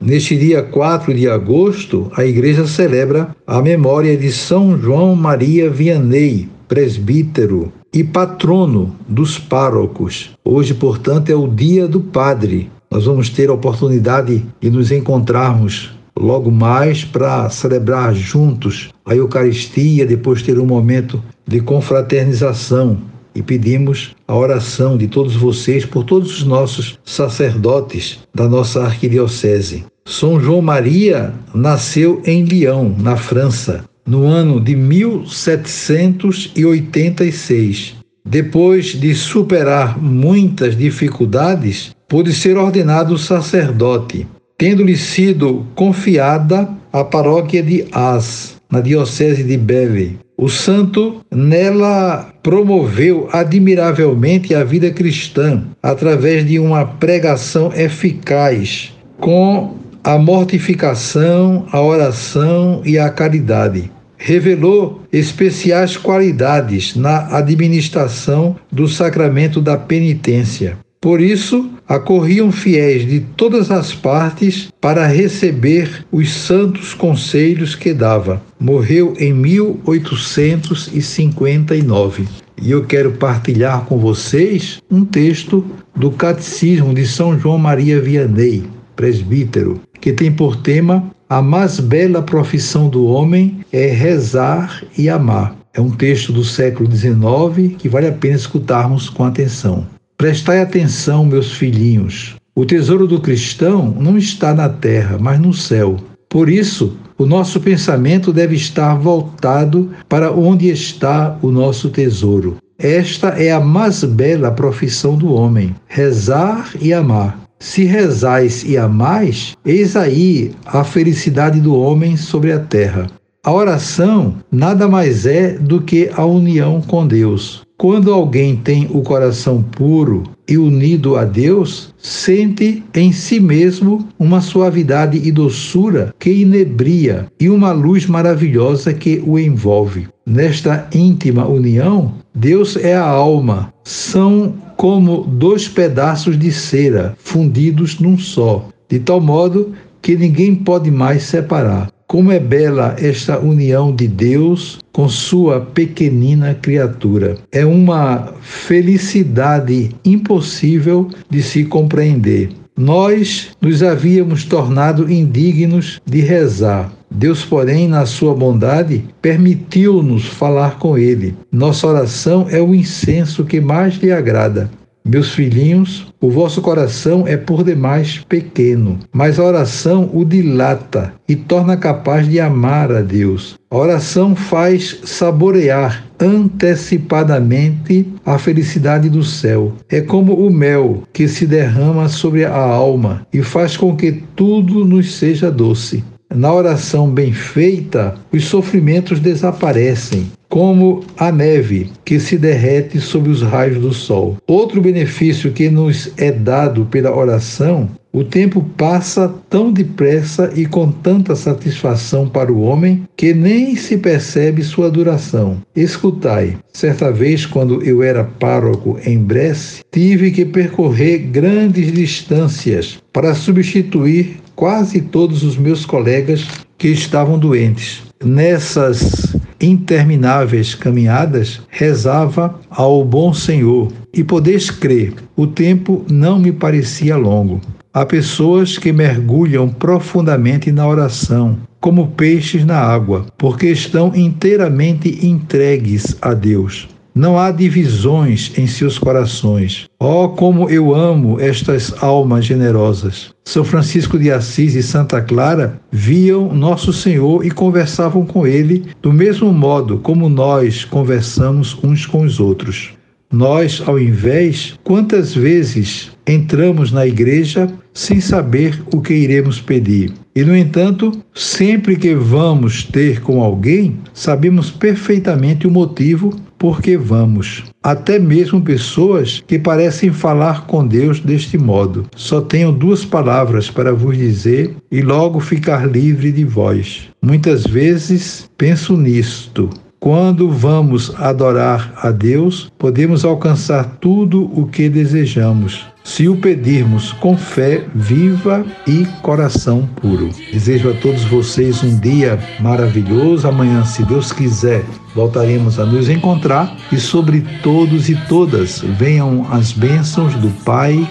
Neste dia 4 de agosto, a igreja celebra a memória de São João Maria Vianney, presbítero e patrono dos párocos. Hoje, portanto, é o dia do padre. Nós vamos ter a oportunidade de nos encontrarmos logo mais para celebrar juntos a Eucaristia, depois ter um momento de confraternização e pedimos a oração de todos vocês por todos os nossos sacerdotes da nossa arquidiocese. São João Maria nasceu em Lyon, na França, no ano de 1786. Depois de superar muitas dificuldades, pôde ser ordenado sacerdote, tendo-lhe sido confiada a paróquia de As, na diocese de Beve. O santo nela promoveu admiravelmente a vida cristã através de uma pregação eficaz, com a mortificação, a oração e a caridade. Revelou especiais qualidades na administração do sacramento da penitência. Por isso, acorriam fiéis de todas as partes para receber os santos conselhos que dava. Morreu em 1859. E eu quero partilhar com vocês um texto do Catecismo de São João Maria Vianney, presbítero, que tem por tema A mais bela profissão do homem é rezar e amar. É um texto do século XIX que vale a pena escutarmos com atenção. Prestai atenção, meus filhinhos. O tesouro do cristão não está na terra, mas no céu. Por isso, o nosso pensamento deve estar voltado para onde está o nosso tesouro. Esta é a mais bela profissão do homem: rezar e amar. Se rezais e amais, eis aí a felicidade do homem sobre a terra. A oração nada mais é do que a união com Deus. Quando alguém tem o coração puro e unido a Deus, sente em si mesmo uma suavidade e doçura que inebria e uma luz maravilhosa que o envolve. Nesta íntima união, Deus é a alma, são como dois pedaços de cera fundidos num só, de tal modo que ninguém pode mais separar. Como é bela esta união de Deus com sua pequenina criatura. É uma felicidade impossível de se compreender. Nós nos havíamos tornado indignos de rezar. Deus, porém, na sua bondade, permitiu-nos falar com Ele. Nossa oração é o incenso que mais lhe agrada. Meus filhinhos, o vosso coração é por demais pequeno, mas a oração o dilata e torna capaz de amar a Deus. A oração faz saborear antecipadamente a felicidade do céu. É como o mel que se derrama sobre a alma e faz com que tudo nos seja doce. Na oração bem feita, os sofrimentos desaparecem, como a neve que se derrete sob os raios do sol. Outro benefício que nos é dado pela oração o tempo passa tão depressa e com tanta satisfação para o homem que nem se percebe sua duração. Escutai, certa vez, quando eu era pároco em Bresse, tive que percorrer grandes distâncias para substituir quase todos os meus colegas que estavam doentes. Nessas intermináveis caminhadas, rezava ao bom Senhor e podeis crer, o tempo não me parecia longo. Há pessoas que mergulham profundamente na oração, como peixes na água, porque estão inteiramente entregues a Deus. Não há divisões em seus corações. Oh, como eu amo estas almas generosas! São Francisco de Assis e Santa Clara viam Nosso Senhor e conversavam com ele do mesmo modo como nós conversamos uns com os outros. Nós, ao invés, quantas vezes entramos na igreja sem saber o que iremos pedir. E, no entanto, sempre que vamos ter com alguém, sabemos perfeitamente o motivo por que vamos. Até mesmo pessoas que parecem falar com Deus deste modo. Só tenho duas palavras para vos dizer e logo ficar livre de vós. Muitas vezes penso nisto. Quando vamos adorar a Deus, podemos alcançar tudo o que desejamos se o pedirmos com fé viva e coração puro. Desejo a todos vocês um dia maravilhoso. Amanhã, se Deus quiser, voltaremos a nos encontrar e sobre todos e todas venham as bênçãos do Pai,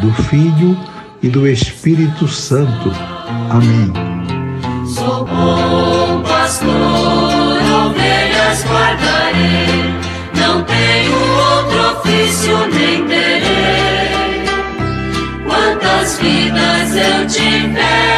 do Filho e do Espírito Santo. Amém. Sou bom pastor, ovelhas guardarei, não tenho outro ofício eu tiver.